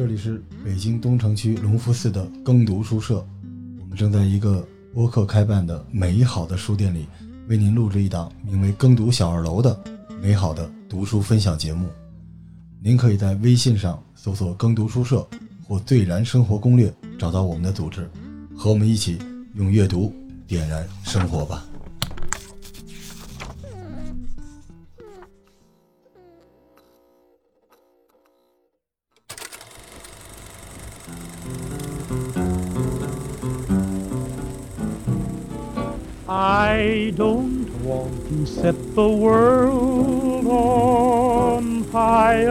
这里是北京东城区隆福寺的耕读书社，我们正在一个播客开办的美好的书店里，为您录制一档名为《耕读小二楼》的美好的读书分享节目。您可以在微信上搜索“耕读书社”或“最燃生活攻略”，找到我们的组织，和我们一起用阅读点燃生活吧。Set the world on fire.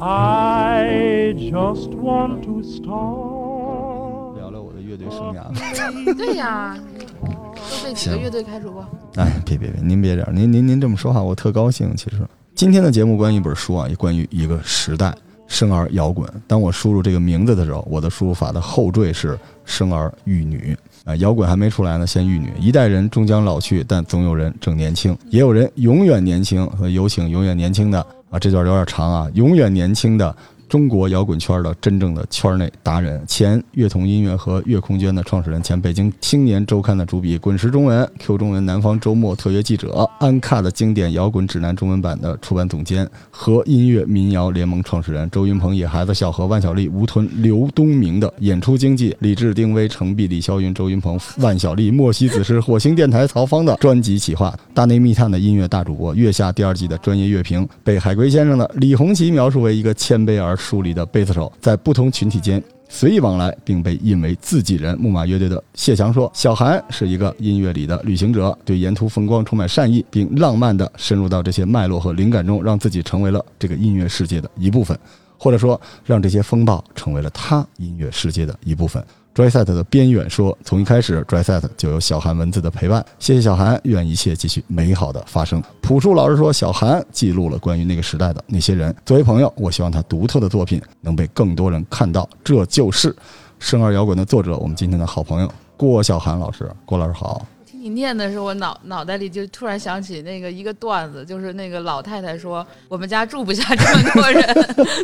I just want to start. 聊聊我的乐队生涯。对呀，都被几个乐队开除过。哎，别别别，您别这样，您您您这么说话，我特高兴。其实今天的节目关于一本书啊，也关于一个时代——生儿摇滚。当我输入这个名字的时候，我的输入法的后缀是“生儿育女”。啊，摇滚还没出来呢，先育女。一代人终将老去，但总有人正年轻，也有人永远年轻。和有请永远年轻的啊，这段有点长啊，永远年轻的。中国摇滚圈的真正的圈内达人，前乐童音乐和乐空间的创始人，前北京青年周刊的主笔，滚石中文、Q 中文南方周末特约记者，安卡的经典摇滚指南中文版的出版总监，和音乐民谣联盟创始人，周云鹏、野孩子、小何、万晓利、吴屯、刘东明的演出经济，李志、丁威、程璧、李霄云、周云鹏、万晓利、莫西子诗、火星电台曹芳的专辑企划，大内密探的音乐大主播，月下第二季的专业乐评，被海龟先生的李红旗描述为一个谦卑而疏离的贝斯手，在不同群体间随意往来，并被印为自己人。木马乐队的谢强说：“小韩是一个音乐里的旅行者，对沿途风光充满善意，并浪漫地深入到这些脉络和灵感中，让自己成为了这个音乐世界的一部分，或者说，让这些风暴成为了他音乐世界的一部分。” Dryset 的边缘说：“从一开始，Dryset 就有小韩文字的陪伴。谢谢小韩，愿一切继续美好的发生。”朴树老师说：“小韩记录了关于那个时代的那些人。作为朋友，我希望他独特的作品能被更多人看到。这就是生而摇滚的作者，我们今天的好朋友郭小涵老师。郭老师好。念的时候，我脑脑袋里就突然想起那个一个段子，就是那个老太太说：“我们家住不下这么多人。”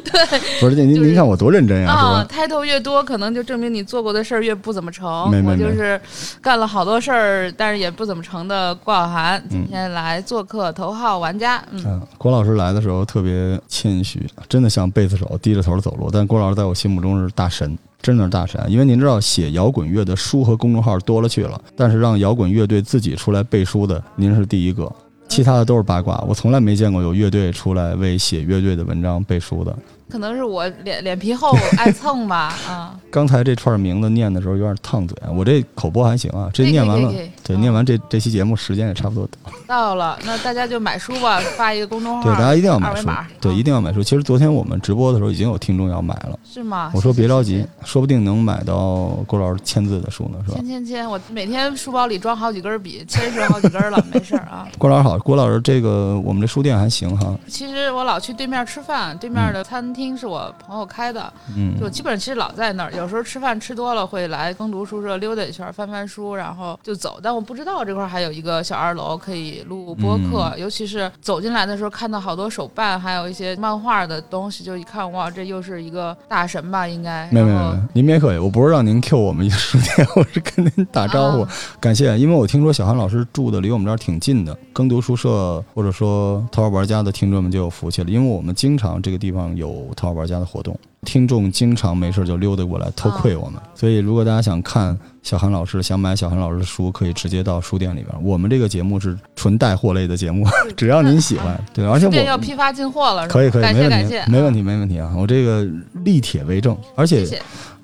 对不是您，就是您看我多认真呀，啊，是吧？抬头越多，可能就证明你做过的事儿越不怎么成。没没没我就是干了好多事儿，但是也不怎么成的郭晓涵，今天来做客头号玩家。嗯，嗯，郭老师来的时候特别谦虚，真的像贝斯手低着头走路。但郭老师在我心目中是大神，真的是大神。因为您知道，写摇滚乐的书和公众号多了去了，但是让摇滚乐队自己出来背书的，您是第一个。其他的都是八卦，我从来没见过有乐队出来为写乐队的文章背书的。可能是我脸脸皮厚，爱蹭吧。啊，刚才这串名字念的时候有点烫嘴，我这口播还行啊。这念完了对，嗯念完这这期节目时间也差不多到。到了，那大家就买书吧，发一个公众号，对，大家一定要买书对，啊一定要买书。其实昨天我们直播的时候已经有听众要买了，是吗？我说别着急说不定能买到郭老师签字的书呢，是吧签？签签，我每天书包里装好几根笔，签是好几根了，没事儿啊。郭老师好，郭老师，这个我们这书店还行哈，其实我老去对面吃饭，对面的餐厅是我朋友开的，嗯就基本上其实老在那儿。有时候吃饭吃多了会来耕读书社溜达一圈，翻翻书，然后就走。但我不知道这块儿还有一个小二楼可以录播客，嗯尤其是走进来的时候看到好多手办，还有一些漫画的东西，就一看哇，这又是一个大神吧？应该。没有没有您别客气，我不是让您 Q 我们一个书店，我是跟您打招呼，啊感谢。因为我听说小韩老师住的离我们这儿挺近的，耕读书社或者说头号玩家的听众们就有福气了，因为我们经常这个地方有头号玩家的活动，听众经常没事就溜达过来偷窥我们，所以如果大家想看小韩老师，想买小韩老师的书，可以直接到书店里边。我们这个节目是纯带货类的节目，只要您喜欢，对，而且书店要我。批发进货了，可以可以，感没问题谢感谢，，没问题没问题啊！我这个立铁为证，而且。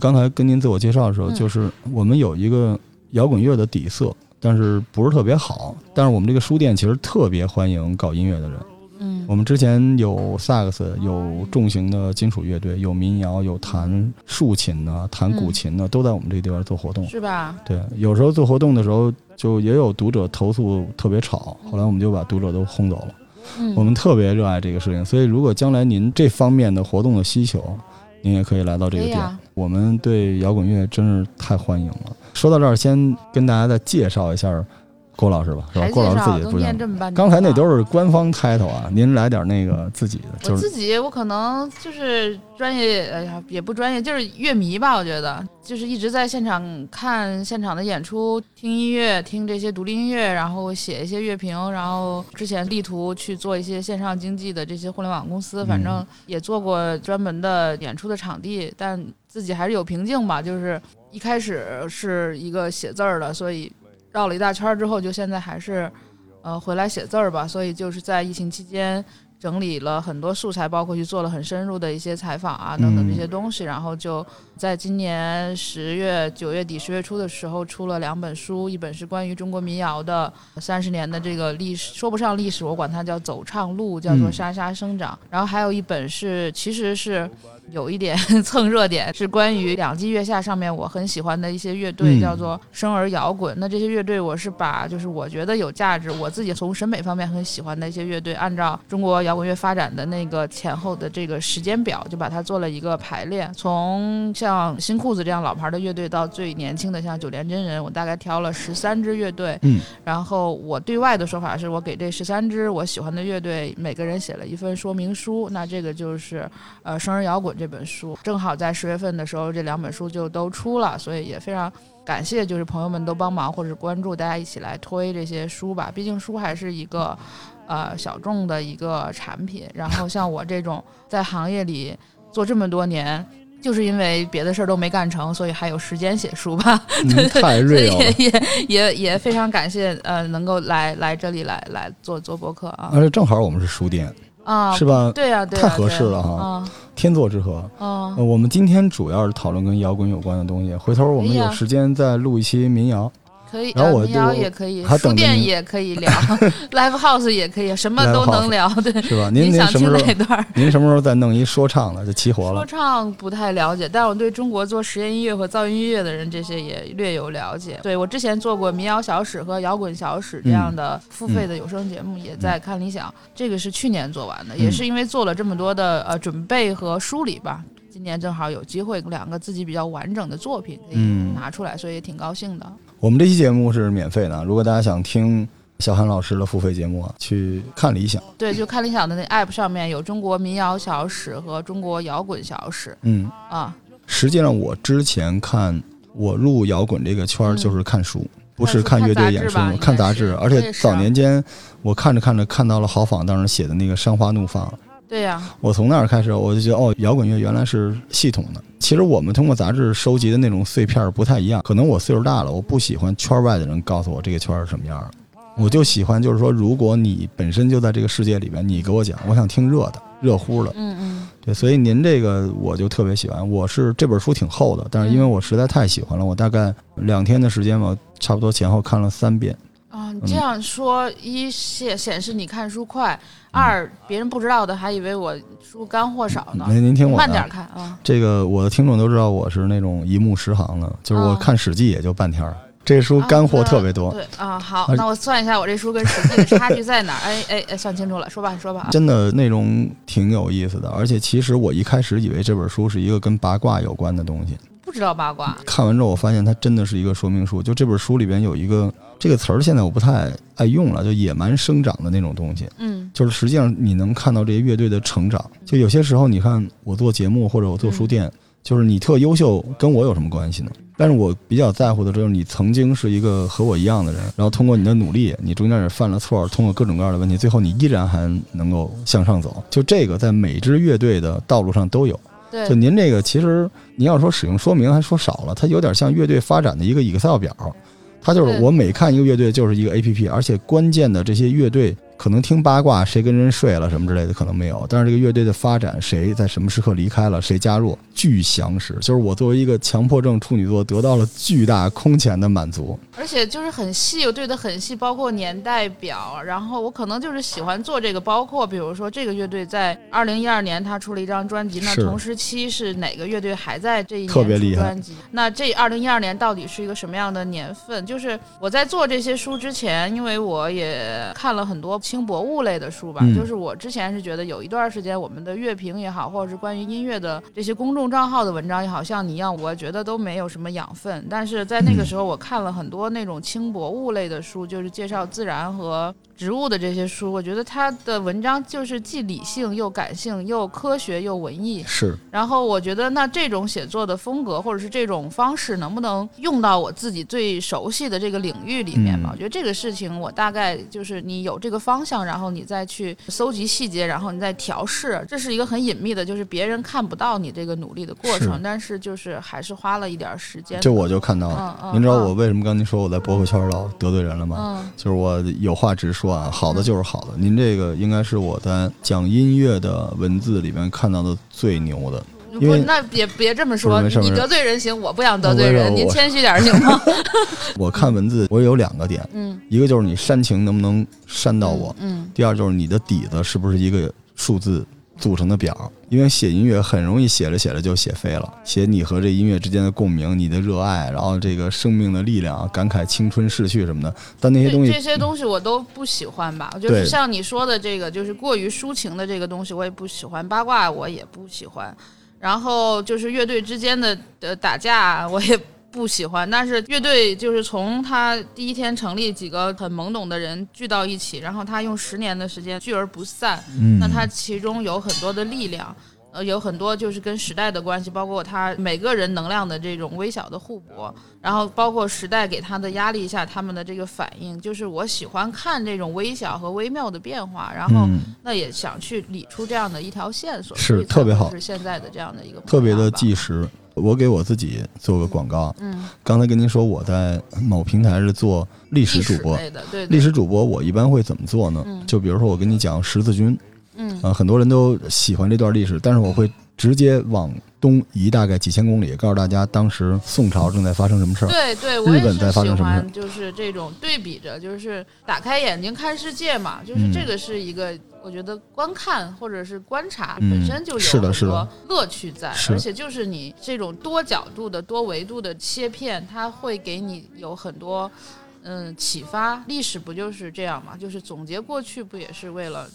刚才跟您自我介绍的时候，嗯就是我们有一个摇滚乐的底色，但是不是特别好。但是我们这个书店其实特别欢迎搞音乐的人。嗯我们之前有萨克斯，有重型的金属乐队，有民谣，有弹竖琴的、弹古琴的，都在我们这个地方做活动。是吧？对，有时候做活动的时候，就也有读者投诉特别吵，后来我们就把读者都轰走了。嗯，我们特别热爱这个事情，所以如果将来您这方面的活动的需求，您也可以来到这个店。我们对摇滚乐真是太欢迎了。说到这儿，先跟大家再介绍一下郭老师吧，是吧？郭老师自己不讲。念这么半天。刚才那都是官方 title 啊，您来点那个自己的，我就是自己，我可能就是专业，哎呀，也不专业，就是乐迷吧。我觉得就是一直在现场看现场的演出，听音乐，听这些独立音乐，然后写一些乐评，然后之前力图去做一些线上经济的这些互联网公司，反正也做过专门的演出的场地，但自己还是有瓶颈吧。就是一开始是一个写字儿的，所以绕了一大圈儿之后，就现在还是呃回来写字儿吧。所以就是在疫情期间。整理了很多素材，包括去做了很深入的一些采访啊等等这些东西，然后就在今年十月、九月底、十月初的时候出了两本书，一本是关于中国民谣的三十年的这个历史，说不上历史，我管它叫走唱路，叫做嗯《沙沙生长》。然后还有一本是，其实是有一点 蹭热点，是关于两季月下上面我很喜欢的一些乐队，嗯叫做生儿摇滚。那这些乐队我是把就是我觉得有价值，我自己从审美方面很喜欢的一些乐队，按照中国摇滚乐发展的那个前后的这个时间表，就把它做了一个排列。从像新裤子这样老牌的乐队到最年轻的像九连真人，我大概挑了十三支乐队。嗯，然后我对外的说法是我给这十三支我喜欢的乐队每个人写了一份说明书，那这个就是呃《生儿摇滚》这本书，正好在十月份的时候这两本书就都出了，所以也非常。感谢，就是朋友们都帮忙或者关注，大家一起来推这些书吧。毕竟书还是一个，呃，小众的一个产品。然后像我这种在行业里做这么多年，就是因为别的事儿都没干成，所以还有时间写书吧。嗯太所以 real 了。也也也也非常感谢，呃，能够来来这里来来做做博客啊而且正好我们是书店，啊，是吧？对呀、对呀、太合适了哈啊天作之合。啊呃，我们今天主要是讨论跟摇滚有关的东西，回头我们有时间再录一期民谣。可以，然后我呃民谣也可以，书店也可以聊，live house 也可以，什么都能聊。对，是吧？您您想听什么时候？哪段儿？您什么时候再弄一说唱的就齐活了说？唱不太了解，但我对中国做实验音乐和噪音音乐的人这些也略有了解。对我之前做过民谣小史和摇滚小史这样的付费的有声节目，也在看理想。这个是去年做完的，也是因为做了这么多的呃准备和梳理吧。今年正好有机会，两个自己比较完整的作品可以嗯拿出来，所以也挺高兴的。我们这期节目是免费的，如果大家想听小韩老师的付费节目啊，去看理想。对，就看理想的那 app 上面有中国民谣小史和中国摇滚小史嗯，啊。实际上我之前看我入摇滚这个圈就是看书。不是看乐队演出看杂志，而且早年间我看着看着看到了郝仿当时写的那个《山花怒放》，对呀、我从那儿开始，我就觉得哦，摇滚乐原来是系统的。其实我们通过杂志收集的那种碎片不太一样，可能我岁数大了，我不喜欢圈外的人告诉我这个圈是什么样的，我就喜欢就是说，如果你本身就在这个世界里边，你给我讲，我想听热的、热乎的。嗯嗯。对，所以您这个我就特别喜欢。我是这本书挺厚的，但是因为我实在太喜欢了，我大概两天的时间吧，差不多前后看了三遍。啊，你这样说，一显显示你看书快，二别人不知道的还以为我书干货少呢。您您听我慢点看啊。这个我的听众都知道我是那种一目十行的，就是我哦看《史记》也就半天儿，这书干货特别多。对啊，好，那我算一下我这书跟《史记》的差距在哪儿？哎哎哎，算清楚了，说吧，说吧啊。真的内容挺有意思的，而且其实我一开始以为这本书是一个跟八卦有关的东西，不知道八卦，看完之后我发现它真的是一个说明书。就这本书里边有一个这个词儿，现在我不太爱用了，就野蛮生长的那种东西。嗯就是实际上你能看到这些乐队的成长。就有些时候，你看我做节目或者我做书店，就是你特优秀，跟我有什么关系呢？但是我比较在乎的就是你曾经是一个和我一样的人，然后通过你的努力，你中间也犯了错，通过各种各样的问题，最后你依然还能够向上走。就这个在每支乐队的道路上都有。就，您这个，其实您要说使用说明还说少了，它有点像乐队发展的一个 Excel 表。它就是我每看一个乐队就是一个 APP，而且关键的这些乐队可能听八卦，谁跟人睡了什么之类的可能没有，但是这个乐队的发展，谁在什么时刻离开了，谁加入，巨详实。就是我作为一个强迫症处女座，得到了巨大空前的满足。而且就是很细，我对的很细，包括年代表。然后我可能就是喜欢做这个，包括比如说这个乐队在二零一二年他出了一张专辑，那同时期是哪个乐队还在这一年特别厉害出专辑？那这二零一二年到底是一个什么样的年份？就是我在做这些书之前，因为我也看了很多轻薄物类的书吧。嗯就是我之前是觉得有一段时间，我们的乐评也好，或者是关于音乐的这些公众账号的文章也好，像你一样，我觉得都没有什么养分。但是在那个时候，我看了很多那种轻薄物类的书，就是介绍自然和植物的这些书，我觉得他的文章就是既理性又感性，又科学又文艺。是然后我觉得，那这种写作的风格或者是这种方式，能不能用到我自己最熟悉的这个领域里面吧？嗯我觉得这个事情，我大概就是你有这个方向，然后你再去搜集细节，然后你再调试，这是一个很隐秘的，就是别人看不到你这个努力的过程，是但是就是还是花了一点时间的。这我就看到了。嗯嗯，您知道我嗯为什么刚您说我在博客圈老得罪人了吗？嗯就是我有话直说啊，好的就是好的。您这个应该是我在讲音乐的文字里面看到的最牛的。因为不，那别别这么说，你得罪人行，我不想得罪人，您谦虚点行吗？我看文字，我有两个点，嗯，一个就是你煽情能不能煽到我，嗯，第二就是你的底子是不是一个数字组成的表。因为写音乐很容易写着写着就写飞了，写你和这音乐之间的共鸣，你的热爱，然后这个生命的力量，感慨青春逝去什么的。但那些东西这这些东西我都不喜欢吧，就对是像你说的这个，就是过于抒情的这个东西，我也不喜欢，八卦我也不喜欢，然后就是乐队之间的呃打架我也。不喜欢，但是乐队就是从他第一天成立，几个很懵懂的人聚到一起，然后他用十年的时间聚而不散，嗯，那他其中有很多的力量，呃，有很多就是跟时代的关系，包括他每个人能量的这种微小的互搏，然后包括时代给他的压力下他们的这个反应，就是我喜欢看这种微小和微妙的变化，然后嗯。那也想去理出这样的一条线索，是特别好。会是现在的这样的一个特别的纪实。我给我自己做个广告，嗯，刚才跟您说我在某平台是做历史主播，历史主播我一般会怎么做呢？嗯。就比如说我跟你讲十字军，嗯。啊，很多人都喜欢这段历史，但是我会直接往东移大概几千公里，告诉大家当时宋朝正在发生什么事儿。对对，我也是日本在发喜生什么事欢，就是这种对比着，就是打开眼睛看世界嘛，就是嗯这个是一个，我觉得观看或者是观察嗯本身就有很多乐趣在，是而且就是你这种多角度的、多维度的切片，它会给你有很多。嗯，启发历史不就是这样嘛？就是总结过去，不也是为了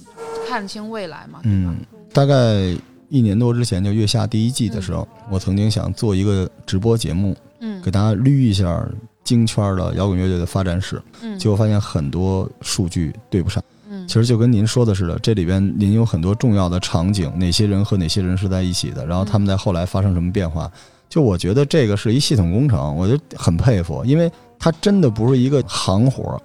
看清未来嘛？嗯，大概一年多之前，就月下第一季的时候，我曾经想做一个直播节目，嗯。给大家捋一下京圈的摇滚乐队的发展史，嗯，结果发现很多数据对不上。嗯，其实就跟您说的似的，这里边您有很多重要的场景，哪些人和哪些人是在一起的，然后他们在后来发生什么变化。就我觉得这个是一系统工程，我就很佩服，因为它真的不是一个行活儿，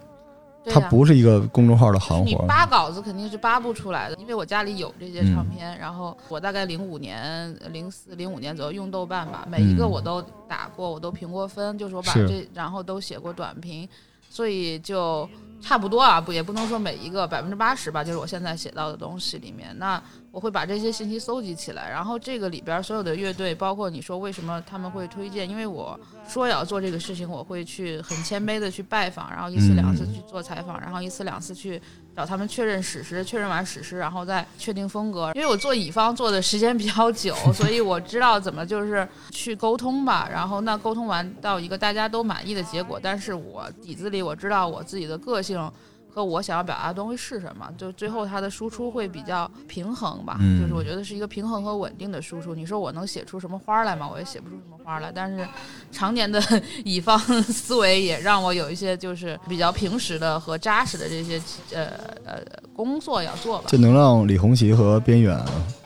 它不是一个公众号的行你活儿。扒稿子肯定是扒不出来的，因为我家里有这些嗯。唱片，然后我大概零五年、零四、零五年左右用豆瓣吧，每一个嗯。我都打过，我都评过分，就是我把这然后都写过短评，所以就差不多啊，不也不能说每一个百分之八十吧，就是我现在写到的东西里面，那我会把这些信息搜集起来，然后这个里边所有的乐队，包括你说为什么他们会推荐，因为我说要做这个事情，我会去很谦卑的去拜访，然后一次两次嗯去做采访，然后一次两次去找他们确认史实，确认完史实，然后再确定风格。因为我做乙方做的时间比较久，所以我知道怎么就是去沟通吧。然后那沟通完到一个大家都满意的结果，但是我底子里我知道我自己的个性。和我想要表达的东西是什么，就最后它的输出会比较平衡吧，嗯就是我觉得是一个平衡和稳定的输出。你说我能写出什么花儿来吗？我也写不出什么花儿来，但是常年的 乙方思维也让我有一些就是比较平实的和扎实的这些呃呃工作要做吧。这能让李红旗和边远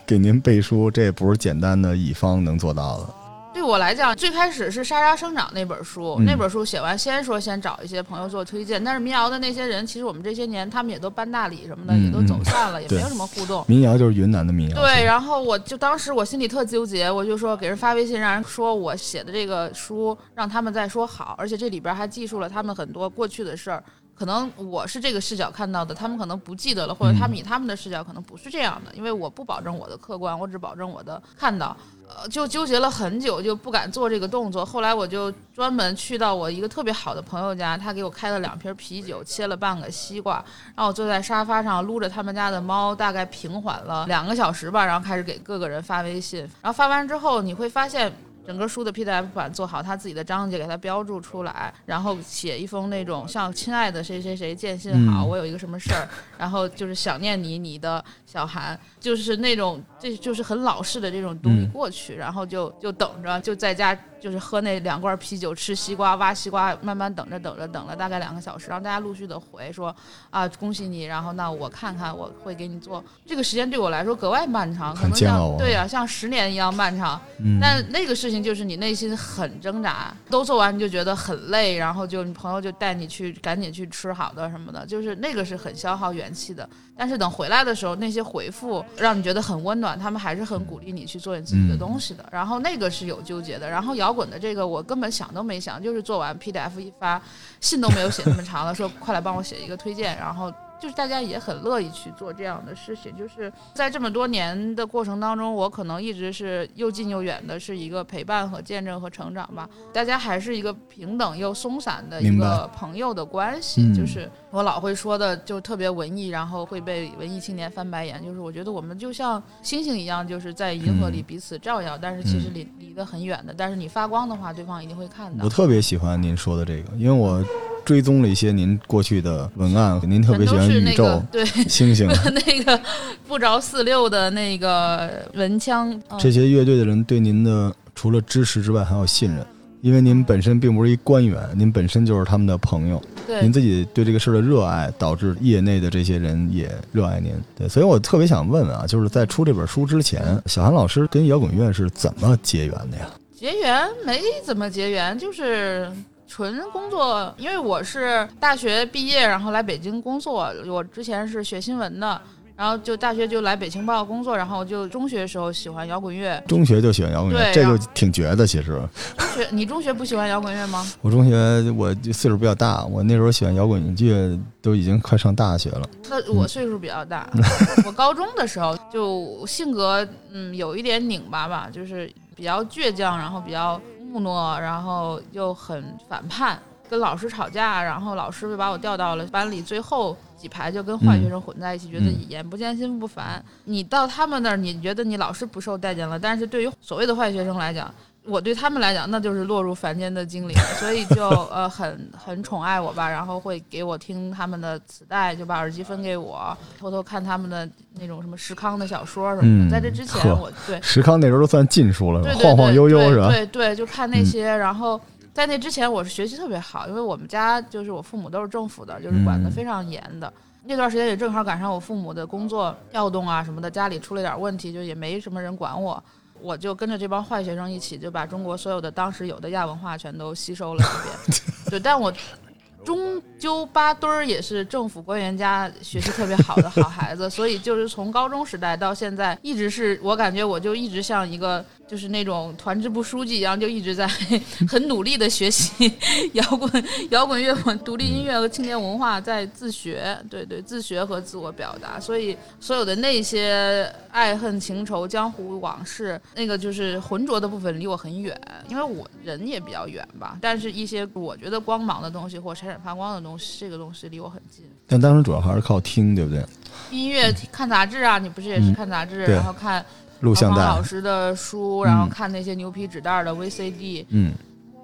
给您背书，这也不是简单的乙方能做到的。对我来讲，最开始是《沙沙生长》那本书，嗯那本书写完，先说先找一些朋友做推荐，但是民谣的那些人，其实我们这些年他们也都搬大理什么的，嗯也都走散了，也没有什么互动。民谣就是云南的民谣，对，然后我就当时我心里特纠结，我就说给人发微信，让人说我写的这个书让他们再说好，而且这里边还记述了他们很多过去的事儿。可能我是这个视角看到的，他们可能不记得了，或者他们以他们的视角可能不是这样的，因为我不保证我的客观，我只保证我的看到。呃，就纠结了很久，就不敢做这个动作。后来我就专门去到我一个特别好的朋友家，他给我开了两瓶啤酒，切了半个西瓜，然后我坐在沙发上撸着他们家的猫，大概平缓了两个小时吧，然后开始给各个人发微信。然后发完之后，你会发现整个书的 PDF 版做好，他自己的章节给他标注出来，然后写一封那种像亲爱的谁谁谁见信好，嗯我有一个什么事儿，然后就是想念你，你的小韩，就是那种这就是很老式的这种东西嗯。过去，然后就就等着，就在家就是喝那两罐啤酒，吃西瓜，挖西瓜，慢慢等着等着等了大概两个小时，然后大家陆续的回说啊恭喜你，然后那我看看我会给你做，这个时间对我来说格外漫长，可能像对啊像十年一样漫长，嗯，但那个事情就是你内心很挣扎，都做完你就觉得很累，然后就你朋友就带你去赶紧去吃好的什么的，就是那个是很消耗元气的。但是等回来的时候，那些回复让你觉得很温暖，他们还是很鼓励你去做你自己的东西的。然后那个是有纠结的。然后摇滚的这个我根本想都没想，就是做完 PDF 一发，信都没有写那么长了，说快来帮我写一个推荐，然后。就是大家也很乐意去做这样的事情，就是在这么多年的过程当中，我可能一直是又近又远的，是一个陪伴和见证和成长吧。大家还是一个平等又松散的一个朋友的关系，嗯就是我老会说的，就特别文艺，然后会被文艺青年翻白眼。就是我觉得我们就像星星一样，就是在银河里嗯彼此照耀，但是其实离离得很远的。但是你发光的话，对方一定会看到我。特别喜欢您说的这个，因为我追踪了一些您过去的文案，您特别喜欢宇宙、对 星星。那个不着四六的那个文腔，嗯这些乐队的人对您的除了支持之外，还有信任，因为您本身并不是一官员，您本身就是他们的朋友，对您自己对这个事儿的热爱，导致业内的这些人也热爱您。对，所以我特别想问问啊，就是在出这本书之前，小韩老师跟摇滚乐是怎么结缘的呀？结缘没怎么结缘，就是纯工作。因为我是大学毕业，然后来北京工作。我之前是学新闻的，然后就大学就来北京报工作，然后就中学时候喜欢摇滚乐。中学就喜欢摇滚乐，这就挺绝的。其实中学你中学不喜欢摇滚乐吗？我中学我就岁数比较大，我那时候喜欢摇滚乐都已经快上大学了。那我岁数比较大，我高中的时候就性格嗯有一点拧巴吧，就是比较倔强，然后比较木讷，然后又很反叛，跟老师吵架，然后老师就把我调到了班里最后几排，就跟坏学生混在一起，觉得嗯眼不见心不烦。你到他们那儿，你觉得你老师不受待见了，但是对于所谓的坏学生来讲，我对他们来讲，那就是落入凡间的精灵，所以就 呃很很宠爱我吧，然后会给我听他们的磁带，就把耳机分给我，偷偷看他们的那种什么石康的小说什么的。嗯在这之前呵我，对石康那时候都算禁书了，晃晃悠悠对是吧？嗯对对，就看那些，然后。在那之前，我是学习特别好，因为我们家就是我父母都是政府的，就是管得嗯非常严的。那段时间也正好赶上我父母的工作调动啊什么的，家里出了点问题，就也没什么人管我，我就跟着这帮坏学生一起，就把中国所有的当时有的亚文化全都吸收了一遍。对，但我终究八堆儿也是政府官员家学习特别好的好孩子，所以就是从高中时代到现在，一直是我感觉我就一直像一个就是那种团支部书记一样，就一直在 很努力的学习摇滚、摇滚乐、独立音乐和青年文化，在自学，对对，自学和自我表达。所以所有的那些爱恨情仇、江湖往事，那个就是浑浊的部分离我很远，因为我人也比较远吧。但是一些我觉得光芒的东西或闪闪发光的东西，这个东西离我很近。但当时主要还是靠听，对不对？音乐看杂志啊，你不是也是嗯看杂志，对然后看录像带老，师的书，然后看那些牛皮纸袋的 VCD，、嗯，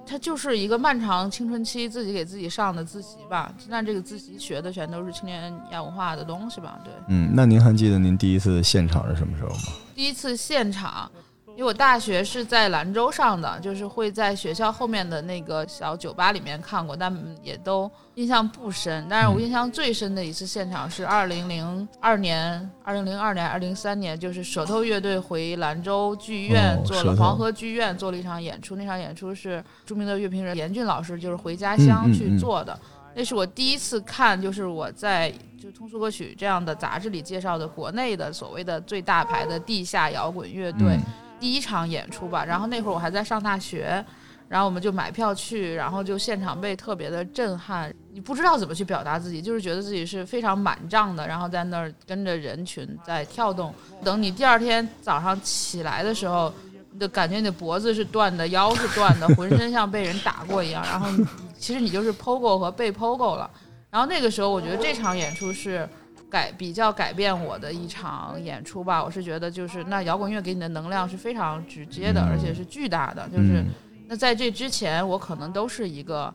它就是一个漫长青春期自己给自己上的自习吧。那这个自习学的全都是青年亚文化的东西吧？对，嗯，那您还记得您第一次现场是什么时候吗？第一次现场，因为我大学是在兰州上的，就是会在学校后面的那个小酒吧里面看过，但也都印象不深。但是我印象最深的一次现场是二零零二年、二零零二年、二零三年，就是舌头乐队回兰州剧院哦做了黄河剧院做了一场演出，那场演出是著名的乐评人严俊老师就是回家乡嗯嗯嗯去做的。那是我第一次看，就是我在就通俗歌曲这样的杂志里介绍的国内的所谓的最大牌的地下摇滚乐队、嗯第一场演出吧。然后那会儿我还在上大学，然后我们就买票去，然后就现场被特别的震撼。你不知道怎么去表达自己，就是觉得自己是非常满胀的，然后在那儿跟着人群在跳动。等你第二天早上起来的时候，你的感觉你的脖子是断的，腰是断的，浑身像被人打过一样。然后其实你就是 POGO 和被 POGO 了。然后那个时候，我觉得这场演出是改比较改变我的一场演出吧。我是觉得就是那摇滚乐给你的能量是非常直接的，嗯而且是巨大的。就是、嗯那在这之前，我可能都是一个。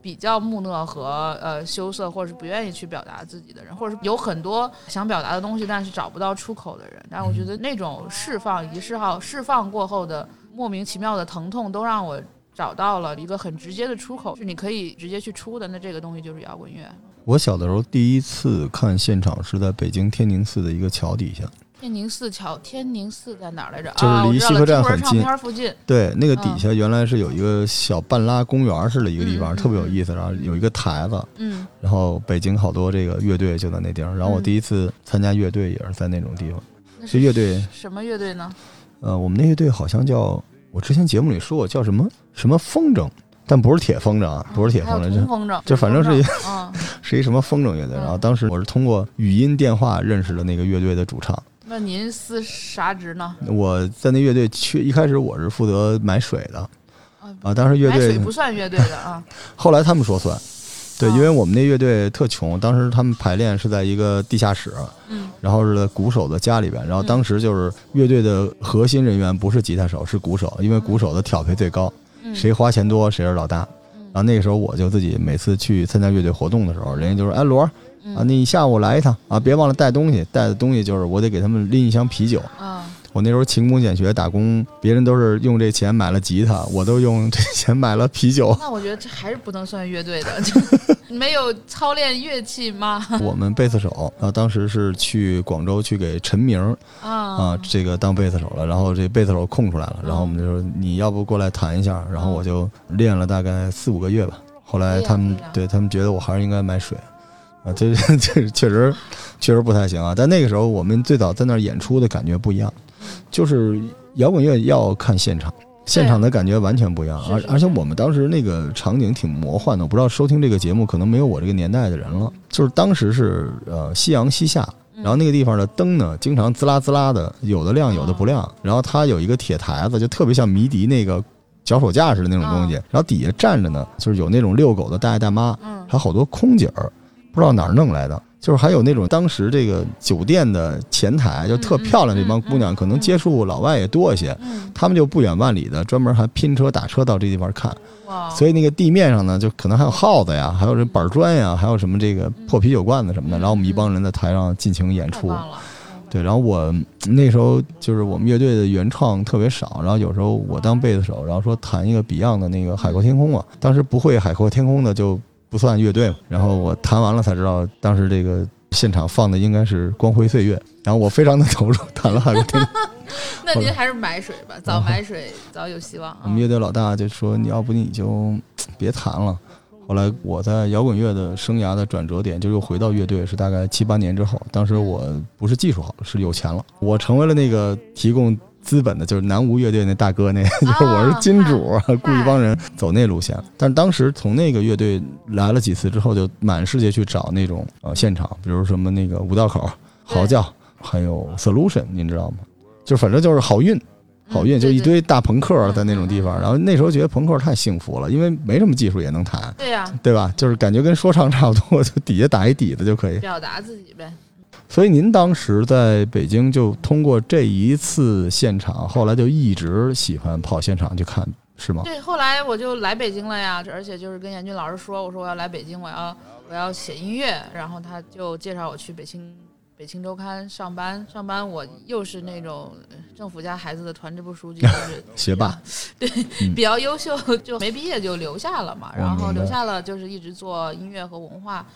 比较木讷和呃羞涩，或者是不愿意去表达自己的人，或者是有很多想表达的东西，但是找不到出口的人。但我觉得那种释放以及释放释放过后的莫名其妙的疼痛，都让我找到了一个很直接的出口，是你可以直接去出的。那这个东西就是摇滚乐。我小的时候第一次看现场是在北京天宁寺的一个桥底下，天宁寺桥，天宁寺在哪儿来着？就是离西客站很近片附近。对，那个底下原来是有一个小半拉公园似的一个地方，特别有意思。然后有一个台子，嗯，然后北京好多这个乐队就在那地方。然后我嗯第一次参加乐队也是在那种地方。那是这乐队，什么乐队呢？呃，我们那乐队好像叫，我之前节目里说过叫什么什么风筝，但不是铁风筝啊，不是铁风筝，这冲锋筝，就反正是一 是一什么风筝乐队。然后当时我是通过语音电话认识的那个乐队的主唱。那您司啥职呢？我在那乐队去一开始我是负责买水的啊啊，当时乐队买水不算乐队的啊。后来他们说算，对，啊因为我们那乐队特穷，当时他们排练是在一个地下室，嗯然后是在鼓手的家里边，然后当时就是乐队的核心人员不是吉他手，是鼓手，因为鼓手的挑配最高，嗯，谁花钱多谁是老大。然后那个时候我就自己每次去参加乐队活动的时候，人家就说：“哎，罗啊，你下午来一趟啊，别忘了带东西，带的东西就是我得给他们拎一箱啤酒。”啊，我那时候勤工俭学打工，别人都是用这钱买了吉他，我都用这钱买了啤酒。那我觉得这还是不能算乐队的，没有操练乐器吗？我们贝斯手啊，当时是去广州去给陈明啊啊这个当贝斯手了，然后这贝斯手空出来了，然后我们就说你要不过来弹一下，然后我就练了大概四五个月吧。后来他们对他们觉得我还是应该买水啊，这这确实确实不太行啊。但那个时候我们最早在那儿演出的感觉不一样，就是摇滚乐要看现场。现场的感觉完全不一样，而而且我们当时那个场景挺魔幻的，我不知道收听这个节目可能没有我这个年代的人了。就是当时是呃夕阳西下，嗯然后那个地方的灯呢，经常滋啦滋啦的，有的亮，有的不亮。然后它有一个铁台子，就特别像迷笛那个脚手架似的那种东西。然后底下站着呢，就是有那种遛狗的大爷大妈，嗯还有好多空姐儿，不知道哪儿弄来的。就是还有那种当时这个酒店的前台，就特漂亮这帮姑娘，可能接触老外也多一些。嗯，他们就不远万里的，专门还拼车打车到这地方看。所以那个地面上呢，就可能还有耗子呀，还有这板砖呀，还有什么这个破啤酒罐子什么的。嗯然后我们一帮人在台上尽情演出。对，然后我嗯那时候就是我们乐队的原创特别少，然后有时候我当贝斯手，然后说弹一个 Beyond 的那个《海阔天空》啊，当时不会《海阔天空》的就不算乐队嘛。然后我弹完了才知道，当时这个现场放的应该是《光辉岁月》，然后我非常的投入，弹了《海阔天》。那您还是买水吧，早买水早有希望啊。我们乐队老大就说：“你要不你就别弹了。”后来我在摇滚乐的生涯的转折点，就又回到乐队，是大概七八年之后。当时我不是技术好，是有钱了，我成为了那个提供资本的，就是南无乐队那大哥那，就是我是金主，雇一帮人走那路线。但是当时从那个乐队来了几次之后，就满世界去找那种呃现场，比如什么那个五道口、嚎叫，还有 Solution，您知道吗？就反正就是好运。好运嗯就一。堆大朋克嗯在那种地方，然后那时候觉得朋克太幸福了，因为没什么技术也能弹，对对呀，对吧？就是感觉跟说唱差不多，就底下打一底子就可以。表达自己呗。所以您当时在北京就通过这一次现场，后来就一直喜欢跑现场去看，是吗？对，后来我就来北京了呀，而且就是跟严军老师说，我说我要来北京，我要我要写音乐，然后他就介绍我去北京北京周刊上班，上班我又是那种呃政府家孩子的团支部书记，就是学霸，对嗯，比较优秀，就没毕业就留下了嘛，然后留下了就是一直做音乐和文化。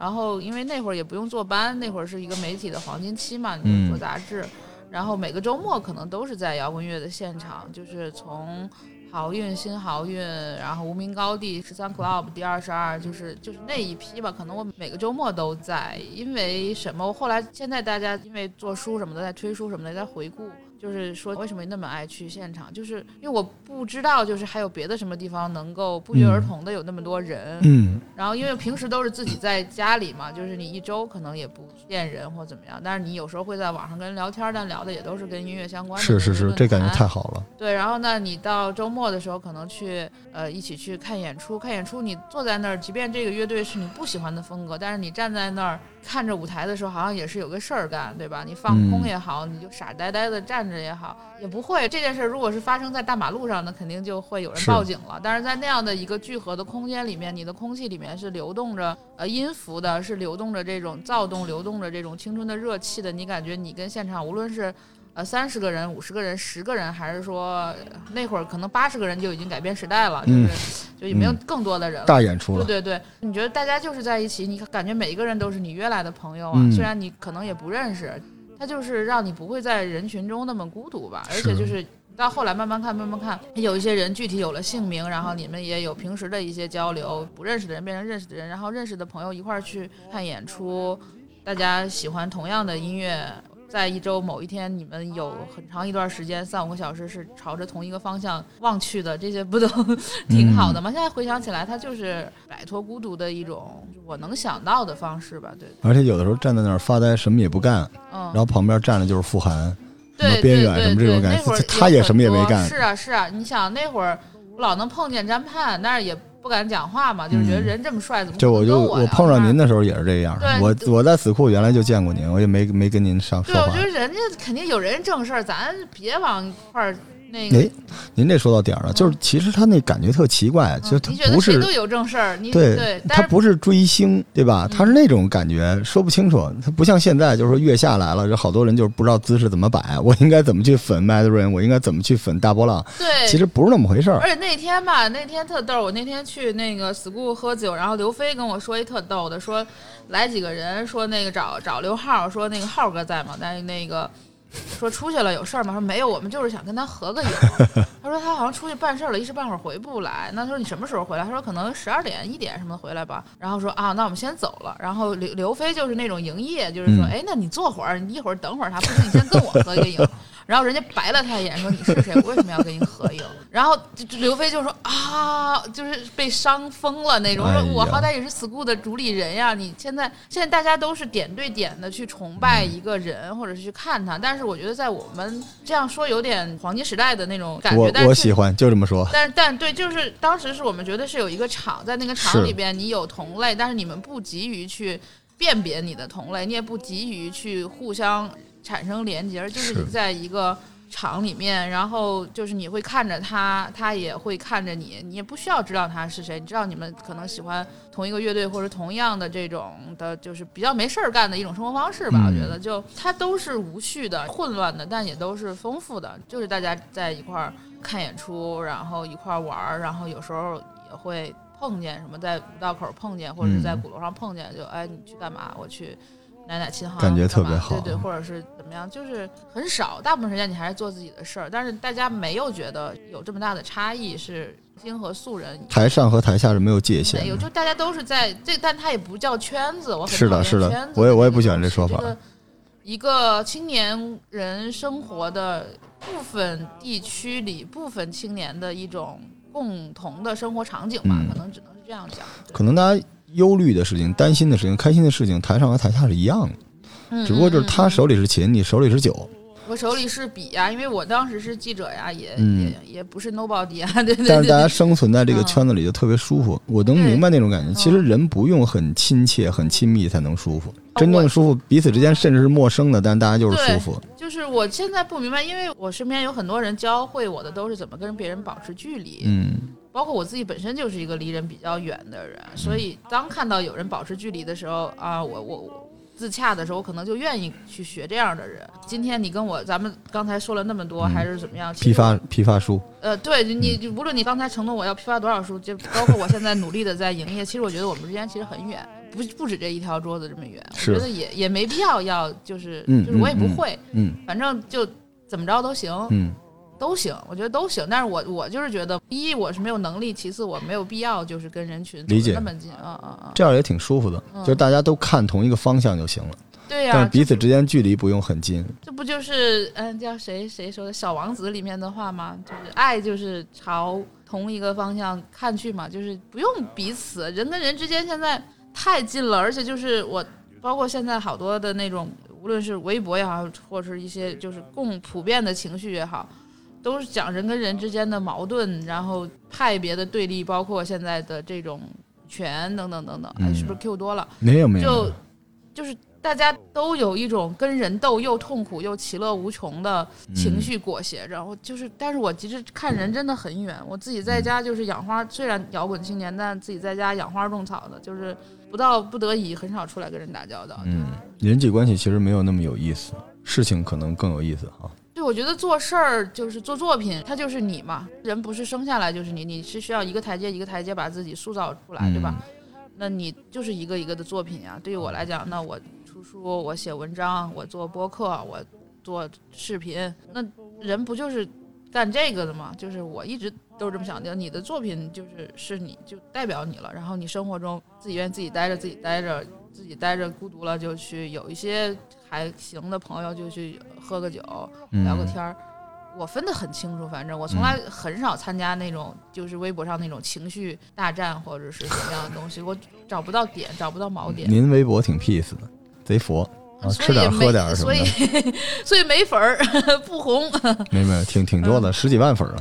然后因为那会儿也不用坐班，那会儿是一个媒体的黄金期嘛，你做杂志，然后每个周末可能都是在摇滚乐的现场，就是从好运、新好运，然后无名高地、十三 club、第二十二，就是就是那一批吧。可能我每个周末都在，因为什么？后来现在大家因为做书什么的，在推书什么的，在回顾，就是说为什么那么爱去现场，就是因为我不知道，就是还有别的什么地方能够不约而同的有那么多人。嗯，然后因为平时都是自己在家里嘛，就是你一周可能也不见人或怎么样，但是你有时候会在网上跟人聊天，但聊的也都是跟音乐相关的。是是是，这感觉太好了。对，然后呢，你到周末末的时候可能去呃一起去看演出，看演出你坐在那儿，即便这个乐队是你不喜欢的风格，但是你站在那儿看着舞台的时候，好像也是有个事儿干，对吧？你放空嗯也好，你就傻呆呆的站着也好，也不会这件事儿如果是发生在大马路上，那肯定就会有人报警了。但是在那样的一个聚合的空间里面，你的空气里面是流动着呃音符的，是流动着这种躁动，流动着这种青春的热气的。你感觉你跟现场无论是呃三十个人、五十个人、十个人，还是说呃那会儿可能八十个人就已经改变时代了，就嗯是、就也没有嗯更多的人了。大演出了，对对对，你觉得大家就是在一起，你感觉每一个人都是你约来的朋友啊，嗯虽然你可能也不认识，他就是让你不会在人群中那么孤独吧。而且就是到后来慢慢看，慢慢看，有一些人具体有了姓名，然后你们也有平时的一些交流，不认识的人变成认识的人，然后认识的朋友一块儿去看演出，大家喜欢同样的音乐。在一周某一天，你们有很长一段时间，三五个小时是朝着同一个方向望去的，这些不都 挺好的吗？现在回想起来，它就是摆脱孤独的一种我能想到的方式吧。对，而且有的时候站在那儿发呆，什么也不干，嗯，然后旁边站的就是傅寒，什对么边缘对什么这种对那会儿感觉，他也什么也没干是，啊，是啊，你想那会儿我老能碰见詹盼，但是也不敢讲话嘛，就是觉得嗯人这么帅，怎么就我就我我碰上您的。时候也是这样，我我在死库原来就见过您，我也没没跟您上说对，我觉。得人家肯定有人正事儿，咱别往一块儿那哎。，您这说到点儿了，就是其实他那感觉特奇怪，就嗯他不是有正事儿，你对对，他不是追星，对吧？嗯他是那种感觉，说不清楚。他不像现在，就是说月下来了，这好多人就是不知道姿势怎么摆，我应该怎么去粉 Mandarin，我应该怎么去粉大波浪，对，其实不是那么回事儿。而且那天吧，那天特逗。我那天去那个 school 喝酒，然后刘飞跟我说一特逗的，说来几个人，说那个找找刘浩，说那个浩哥在吗？但是那个说出去了有事儿吗？说没有，我们就是想跟他合个影。他说他好像出去办事儿了，一时半会儿回不来。那他说你什么时候回来？他说可能十二点一点什么的回来吧。然后说啊，那我们先走了。然后刘刘飞就是那种营业，就是说，嗯哎，那你坐会儿，你一会儿等会儿他，不行，你先跟我合一个影。然后人家白了他一眼，说你是谁？我为什么要跟你合影？然后刘飞就说啊，就是被伤疯了那种。哎说我好歹也是 school 的主理人呀，你现在现在大家都是点对点的去崇拜一个人，或者是去看他。但是我觉得在我们这样说有点黄金时代的那种感觉，我但是我喜欢，就这么说。但但对，就是当时是我们觉得是有一个场，在那个场里边你有同类，但是你们不急于去辨别你的同类，你也不急于去互相产生连接，而就是是你在一个场里面，然后就是你会看着他，他也会看着你，你也不需要知道他是谁，你知道你们可能喜欢同一个乐队或者同样的这种的，就是比较没事儿干的一种生活方式吧。嗯我觉得就它都是无序的、混乱的，但也都是丰富的，就是大家在一块儿看演出，然后一块儿玩儿，然后有时候也会碰见什么，在五道口碰见，或者是在嗯鼓楼上碰见，就哎你去干嘛？我去奶奶琴行，感觉特别好对对，或者是怎么样，就是很少，大部分时间你还是做自己的事儿，但是大家没有觉得有这么大的差异，是星和素人。台上和台下是没有界限没有，的。就大家都是在这，但它也不叫圈子，我是的是的我也我也不喜欢这说法个一个青年人生活的部分地区里，部分青年的一种共同的生活场景吧，嗯可能只能是这样讲。可能大家忧虑的事情、担心的事情、开心的事情，台上和台下是一样的，嗯只不过就是他手里是琴，你手里是酒。我手里是笔呀，因为我当时是记者呀，也、嗯也也不是 nobody 啊，对对对。但是大家生存在这个嗯圈子里就特别舒服，我能明白那种感觉。其实嗯人不用很亲切、很亲密才能舒服，真正的舒服，彼此之间甚至是陌生的，但大家就是舒服。就是我现在不明白，因为我身边有很多人教会我的都是怎么跟别人保持距离，嗯，包括我自己本身就是一个离人比较远的人，所以当看到有人保持距离的时候啊，我我我自洽的时候，我可能就愿意去学这样的人。今天你跟我，咱们刚才说了那么多，嗯还是怎么样？批发批发书，呃，对，你无论你刚才承诺我要批发多少书，就包括我现在努力的在营业，其实我觉得我们之间其实很远，不不止这一条桌子这么远。我觉得也也没必要要就是、嗯就是我也不会，嗯反正就怎么着都行。嗯，都行，我觉得都行。但是我我就是觉得，一我是没有能力，其次我没有必要就是跟人群那么近，嗯嗯嗯，这样也挺舒服的，嗯就是大家都看同一个方向就行了，对呀、但彼此之间距离不用很近。这不就是嗯叫谁谁说的《小王子》里面的话吗？就是爱就是朝同一个方向看去嘛，就是不用彼此，人跟人之间现在太近了，而且就是我包括现在好多的那种，无论是微博也好，或者是一些就是共普遍的情绪也好。都是讲人跟人之间的矛盾，然后派别的对立，包括现在的这种权等等等等。哎，嗯是不是 Q 多了？没有没有，就就是大家都有一种跟人斗又痛苦又其乐无穷的情绪裹挟着。我就是，但是我其实看人真的很远。我自己在家就是养花，虽然摇滚青年，但自己在家养花种草的，就是不到不得已很少出来跟人打交道。嗯，人际关系其实没有那么有意思，事情可能更有意思哈。对，我觉得做事儿就是做作品，它就是你嘛。人不是生下来就是你，你是需要一个台阶一个台阶把自己塑造出来，对吧？那你就是一个一个的作品呀。对于我来讲，那我出书，我写文章，我做播客，我做视频，那人不就是干这个的嘛？就是我一直都是这么想的。你的作品就是是你就代表你了，然后你生活中自己愿意自己待着，自己待着，自己待着孤独了就去有一些还行的朋友就去喝个酒，嗯聊个天儿。我分得很清楚，反正我从来很少参加那种就是微博上那种情绪大战或者是什么样的东西，我找不到点，找不到锚点，您微博挺 peace 的，贼佛啊，吃点喝点什么所以的，所以没粉儿不红没没挺挺多的，十几万粉儿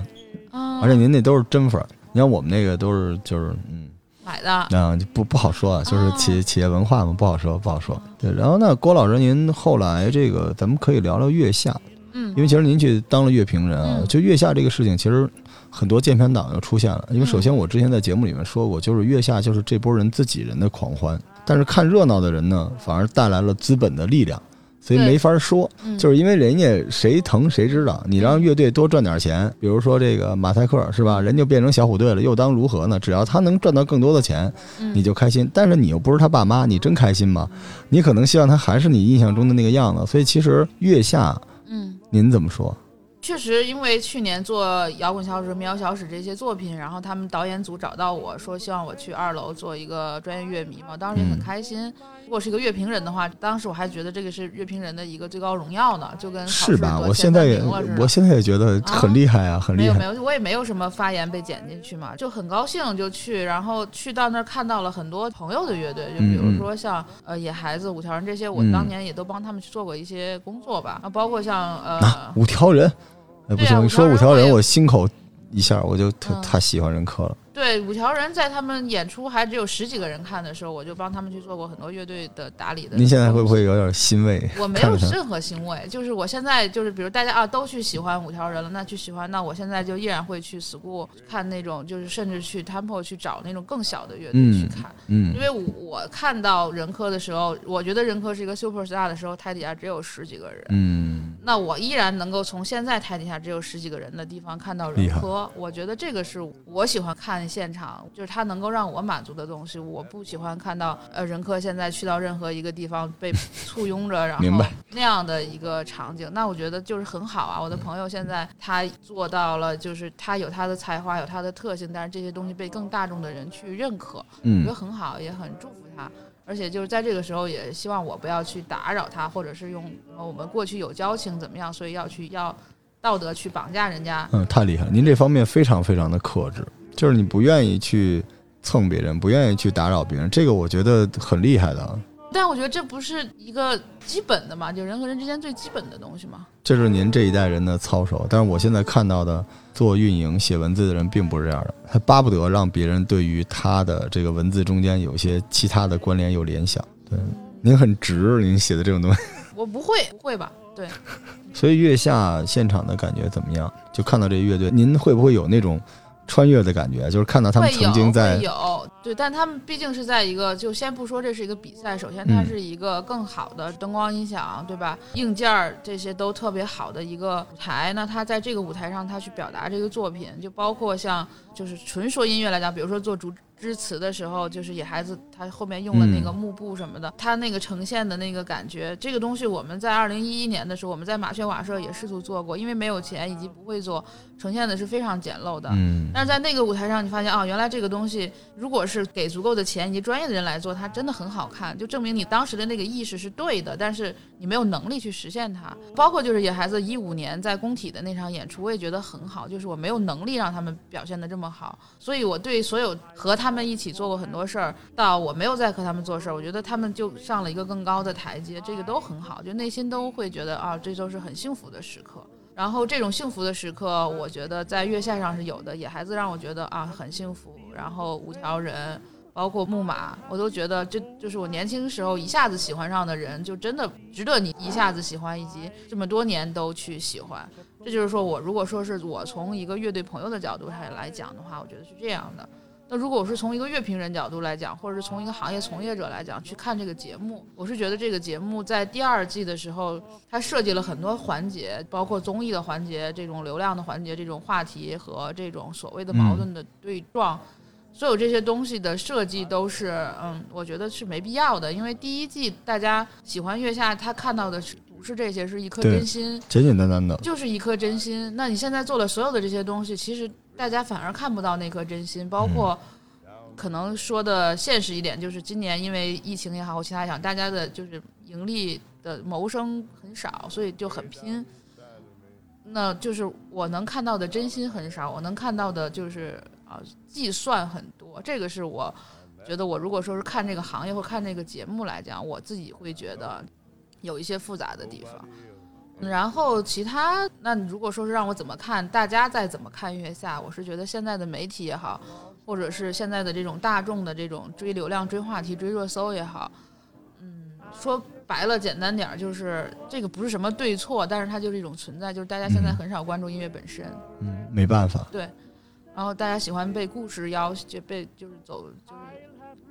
啊，啊，而且您那都是真粉儿，你看我们那个都是就是嗯。买的啊，就不不好说啊，就是企哦。企业文化嘛，不好说，不好说。对，然后那，郭老师，您后来这个，咱们可以聊聊月下，嗯。因为其实您去当了乐评人啊，嗯。就月下这个事情，其实很多键盘党又出现了。因为首先我之前在节目里面说过，就是月下就是这波人自己人的狂欢，但是看热闹的人呢，反而带来了资本的力量，所以没法说。嗯就是因为人家谁疼谁知道，你让乐队多赚点钱，比如说这个马赛克是吧，人就变成小虎队了，又当如何呢？只要他能赚到更多的钱，嗯你就开心。但是你又不是他爸妈，你真开心吗？你可能希望他还是你印象中的那个样子。所以其实月下，嗯。您怎么说？确实，因为去年做《摇滚小史》《民谣小史》这些作品，然后他们导演组找到我说，希望我去二楼做一个专业乐迷嘛，当时也很嗯开心。如果是一个乐评人的话，当时我还觉得这个是乐评人的一个最高荣耀呢，就跟是吧？我现在也我现在也觉得很厉害啊，很厉害。没有没有，我也没有什么发言被剪进去嘛，就很高兴就去，然后去到那儿看到了很多朋友的乐队，就比如说像呃野孩子、五条人这些，我嗯当年也都帮他们去做过一些工作吧，啊，包括像呃那五条人，哎，不行，你说五条人，五条人我心口一下，我就太嗯太喜欢任科了。对，五条人在他们演出还只有十几个人看的时候，我就帮他们去做过很多乐队的打理的。您现在会不会？有点欣慰？我没有任何欣慰，就是我现在就是，比如大家啊都去喜欢五条人了，那去喜欢，那我现在就依然会去 school 看那种，就是甚至去 temple 去找那种更小的乐队去嗯看，嗯因为我我看到任科的时候，我觉得任科是一个 super star 的时候，台底下只有十几个人，嗯，那我依然能够从现在台底下只有十几个人的地方看到厉害人科，我觉得这个是我喜欢看现场，就是它能够让我满足的东西。我不喜欢看到呃人科现在去到任何一个地方被簇拥着，然后那样的一个场景，那我觉得就是很好啊。我的朋友现在他做到了，就是他有他的才华，有他的特性，但是这些东西被更大众的人去认可，我觉嗯得很好，也很祝福他。而且就是在这个时候，也希望我不要去打扰他，或者是用呃我们过去有交情怎么样，所以要去要道德去绑架人家。嗯，太厉害了！您这方面非常非常的克制，就是你不愿意去蹭别人，不愿意去打扰别人，这个我觉得很厉害的啊。但我觉得这不是一个基本的嘛，就人和人之间最基本的东西嘛。这是您这一代人的操守，但是我现在看到的做运营、写文字的人并不是这样的，他巴不得让别人对于他的这个文字中间有些其他的关联有联想。对，您很直，您写的这种东西。我不会，不会吧？对，所以月下现场的感觉怎么样？就看到这乐队，您会不会有那种穿越的感觉？就是看到他们曾经在会有对，但他们毕竟是在一个，就先不说这是一个比赛，首先它嗯是一个更好的灯光音响，对吧？硬件儿这些都特别好的一个舞台，那他在这个舞台上，他去表达这个作品，就包括像就是纯说音乐来讲，比如说做主之词的时候，就是野孩子他后面用了那个嗯幕布什么的，他那个呈现的那个感觉，这个东西我们在二零一一年的时候，我们在马雀瓦舍也试图做过，因为没有钱以及不会做，呈现的是非常简陋的。嗯但是在那个舞台上，你发现啊，原来这个东西如果是给足够的钱以及专业的人来做，它真的很好看，就证明你当时的那个意识是对的，但是你没有能力去实现它。包括就是野孩子一五年在工体的那场演出，我也觉得很好，就是我没有能力让他们表现的这么好，所以我对所有和他他们一起做过很多事儿，到我没有再和他们做事儿，我觉得他们就上了一个更高的台阶，这个都很好，就内心都会觉得啊，这都是很幸福的时刻。然后这种幸福的时刻，我觉得在月下上是有的，野孩子让我觉得啊很幸福。然后五条人，包括木马，我都觉得这就是我年轻时候一下子喜欢上的人，就真的值得你一下子喜欢，以及这么多年都去喜欢。这就是说我如果说是我从一个乐队朋友的角度上来讲的话，我觉得是这样的。那如果我是从一个乐评人角度来讲，或者是从一个行业从业者来讲去看这个节目，我是觉得这个节目在第二季的时候，它设计了很多环节，包括综艺的环节、这种流量的环节、这种话题和这种所谓的矛盾的对撞，所有这些东西的设计都是，嗯，我觉得是没必要的，因为第一季大家喜欢月下，他看到的是不是这些，是一颗真心。简简单单的，就是一颗真心。那你现在做的所有的这些东西，其实大家反而看不到那颗真心，包括可能说的现实一点，就是今年因为疫情也好，或其他也好，大家的就是盈利的谋生很少，所以就很拼。那就是我能看到的真心很少，我能看到的就是啊计算很多，这个是我觉得我如果说是看这个行业或看这个节目来讲，我自己会觉得有一些复杂的地方。然后其他，那你如果说是让我怎么看，大家再怎么看月下，我是觉得现在的媒体也好，或者是现在的这种大众的这种追流量、追话题、追热搜也好，嗯，说白了简单点儿，就是这个不是什么对错，但是它就是一种存在，就是大家现在嗯。很少关注音乐本身，嗯，没办法，对然后大家喜欢被故事要就被就是走就是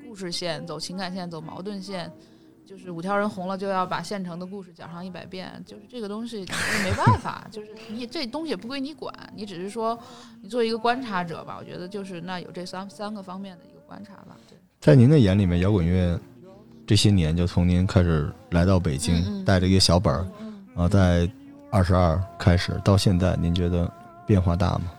故事线，走情感线，走矛盾线。就是五条人红了，就要把现成的故事讲上一百遍，就是这个东西你没办法，就是你这东西也不归你管，你只是说你作为一个观察者吧，我觉得就是那有这三三个方面的一个观察吧。在您的眼里面，摇滚乐这些年就从您开始来到北京，嗯嗯带着一个小本儿嗯，啊，在二十二开始到现在，您觉得变化大吗？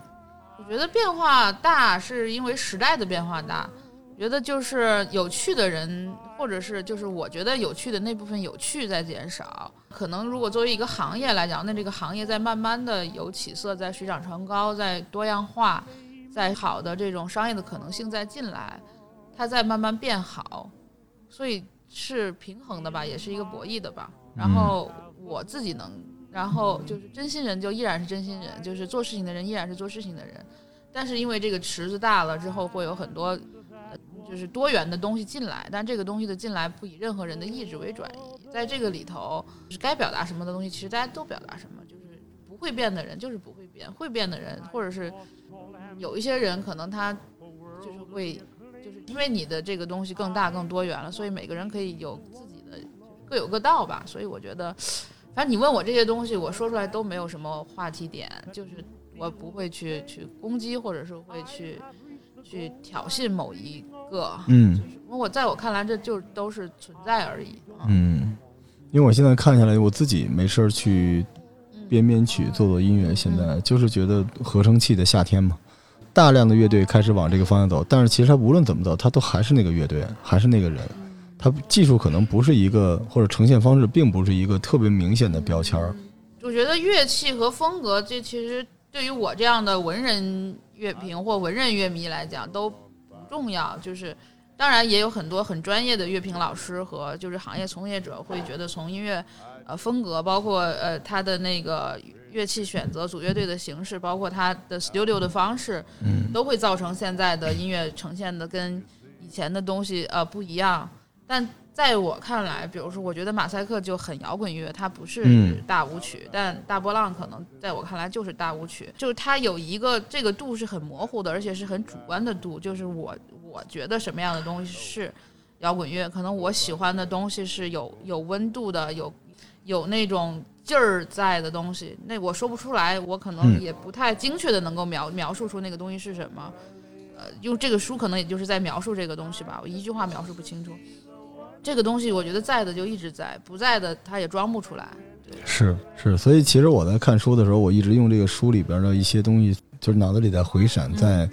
我觉得变化大是因为时代的变化大，觉得就是有趣的人，或者是就是我觉得有趣的那部分有趣在减少。可能如果作为一个行业来讲，那这个行业在慢慢的有起色，在水涨船高，在多样化，在好的这种商业的可能性在进来，它在慢慢变好，所以是平衡的吧，也是一个博弈的吧。然后我自己能，然后就是真心人就依然是真心人，就是做事情的人依然是做事情的人，但是因为这个池子大了之后，会有很多。就是多元的东西进来，但这个东西的进来不以任何人的意志为转移，在这个里头，就是该表达什么的东西，其实大家都表达什么，就是不会变的人就是不会变，会变的人，或者是有一些人可能他就是会，就是因为你的这个东西更大更多元了，所以每个人可以有自己的，各有各道吧。所以我觉得，反正你问我这些东西，我说出来都没有什么话题点，就是我不会去去攻击，或者是会去去挑衅某一个。嗯就是我在我看来，这就都是存在而已。啊嗯，因为我现在看下来，我自己没事儿去嗯编编曲、做做音乐，现在就是觉得合成器的夏天嘛，大量的乐队开始往这个方向走，但是其实他无论怎么走，他都还是那个乐队，还是那个人。它技术可能不是一个，或者呈现方式并不是一个特别明显的标签儿。我觉得乐器和风格，这其实对于我这样的文人乐评或文人乐迷来讲都不重要。就是当然也有很多很专业的乐评老师和就是行业从业者会觉得从音乐呃风格，包括呃他的那个乐器选择、组乐队的形式，包括他的 studio 的方式，嗯都会造成现在的音乐呈现的跟以前的东西呃不一样。但在我看来，比如说，我觉得马赛克就很摇滚乐，它不是嗯大舞曲，但大波浪可能在我看来就是大舞曲，就是它有一个这个度是很模糊的，而且是很主观的度，就是我我觉得什么样的东西是摇滚乐，可能我喜欢的东西是有有温度的，有有那种劲儿在的东西，那我说不出来，我可能嗯也不太精确的能够描描述出那个东西是什么。呃，用这个书可能也就是在描述这个东西吧，我一句话描述不清楚。这个东西我觉得在的就一直在，不在的它也装不出来。是是，所以其实我在看书的时候，我一直用这个书里边的一些东西，就是脑子里在回闪，嗯在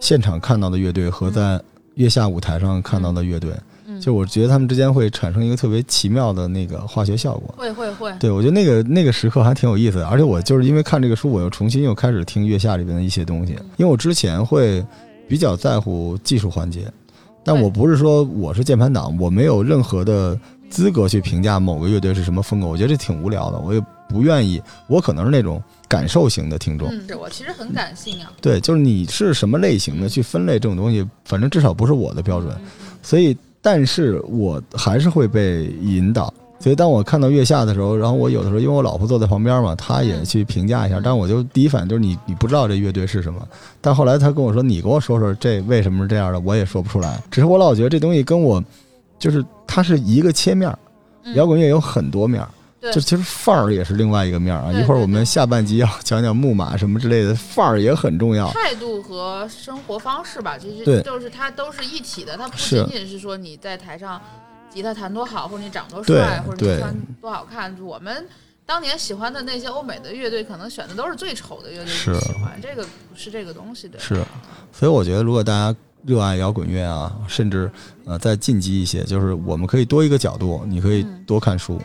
现场看到的乐队和在月下舞台上看到的乐队，嗯，就我觉得他们之间会产生一个特别奇妙的那个化学效果。会会会，对，我觉得那个那个时刻还挺有意思的，而且我就是因为看这个书，我又重新又开始听月下里边的一些东西，因为我之前会比较在乎技术环节，但我不是说我是键盘党，我没有任何的资格去评价某个乐队是什么风格，我觉得这挺无聊的，我也不愿意，我可能是那种感受型的听众。我其实很感性啊。对，就是你是什么类型的去分类这种东西，反正至少不是我的标准。嗯所以，但是我还是会被引导。所以，当我看到月下的时候，然后我有的时候，因为我老婆坐在旁边嘛，她也去评价一下，嗯但我就第一反应就是你你不知道这乐队是什么。但后来她跟我说，你给我说说这为什么是这样的，我也说不出来。只是我老觉得这东西跟我，就是它是一个切面摇滚乐有很多面就其实范儿也是另外一个面儿啊。一会儿我们下半集要讲讲木马什么之类的，范儿也很重要。态度和生活方式吧，其实就是它都是一体的，它不是仅仅是说你在台上吉他弹多好，或者你长多帅，或者你穿多好看。我们当年喜欢的那些欧美的乐队，可能选的都是最丑的乐队是去喜欢，这个不是这个东西的。是，所以我觉得如果大家热爱摇滚乐啊，甚至呃再晋级一些，就是我们可以多一个角度，你可以嗯多看书。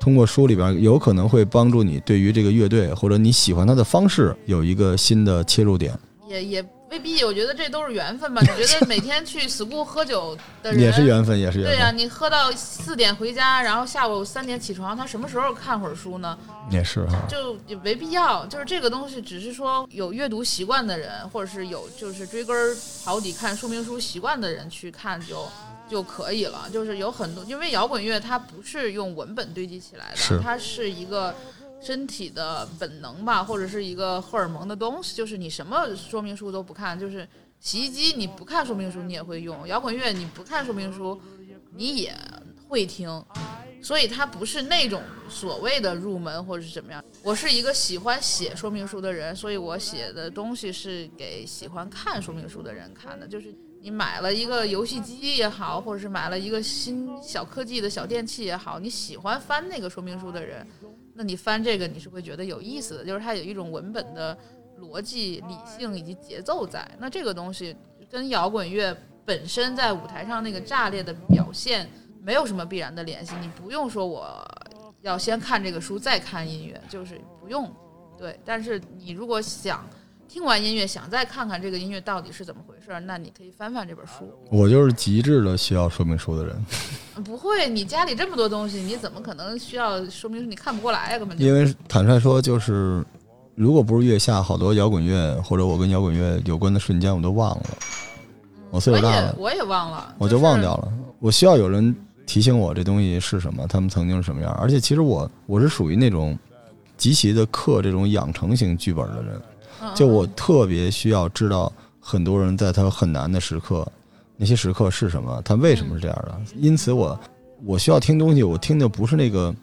通过书里边有可能会帮助你对于这个乐队或者你喜欢它的方式有一个新的切入点，也也未必，我觉得这都是缘分吧。你觉得 每天去 school 喝酒的人也是缘分，也是缘分对呀、分，你喝到四点回家，然后下午三点起床，他什么时候看会儿书呢？也是哈。就也没必要。就是这个东西，只是说有阅读习惯的人，或者是有就是追根儿刨底看说明书习惯的人去看就就可以了。就是有很多，因为摇滚乐它不是用文本堆积起来是的，它是一个。身体的本能吧，或者是一个荷尔蒙的东西，就是你什么说明书都不看，就是洗衣机你不看说明书你也会用，摇滚乐你不看说明书你也会听，所以它不是那种所谓的入门或者是怎么样。我是一个喜欢写说明书的人，所以我写的东西是给喜欢看说明书的人看的。就是你买了一个游戏机也好，或者是买了一个新小科技的小电器也好，你喜欢翻那个说明书的人，那你翻这个你是会觉得有意思的，就是它有一种文本的逻辑、理性以及节奏在。那这个东西跟摇滚乐本身在舞台上那个炸裂的表现没有什么必然的联系。你不用说我要先看这个书再看音乐，就是不用。对，但是你如果想听完音乐想再看看这个音乐到底是怎么回事儿，那你可以翻翻这本书。我就是极致的需要说明书的人，不会，你家里这么多东西，你怎么可能需要说明书？你看不过来呀、根本就。因为坦率说，就是如果不是月下，好多摇滚乐或者我跟摇滚乐有关的瞬间我都忘了。我岁我数大了，也我也忘了，我就忘掉了。我需要有人提醒我这东西是什么，他们曾经是什么样。而且其实我我是属于那种极其的克这种养成型剧本的人，嗯。就我嗯特别需要知道很多人在他很难的时刻，那些时刻是什么，他为什么是这样的。因此我我需要听东西，我听的不是那个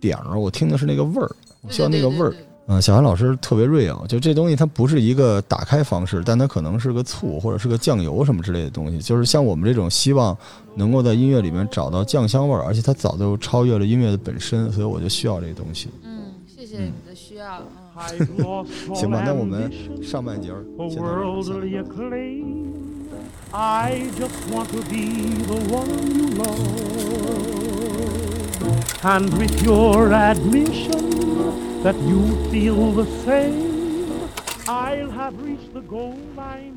点儿，我听的是那个味儿，我需要那个味儿。嗯，小韩老师特别 real，就这东西它不是一个打开方式，但它可能是个醋或者是个酱油什么之类的东西。就是像我们这种希望能够在音乐里面找到酱香味儿，而且它早就超越了音乐的本身，所以我就需要这个东西。嗯，谢谢你的需要。行吧，那我们 ambition 上半节儿 for 先到这儿 worldly acclaim. I just want to be the one you love. And with your admission that you feel the same, I'll have reached the goal I'm dreaming.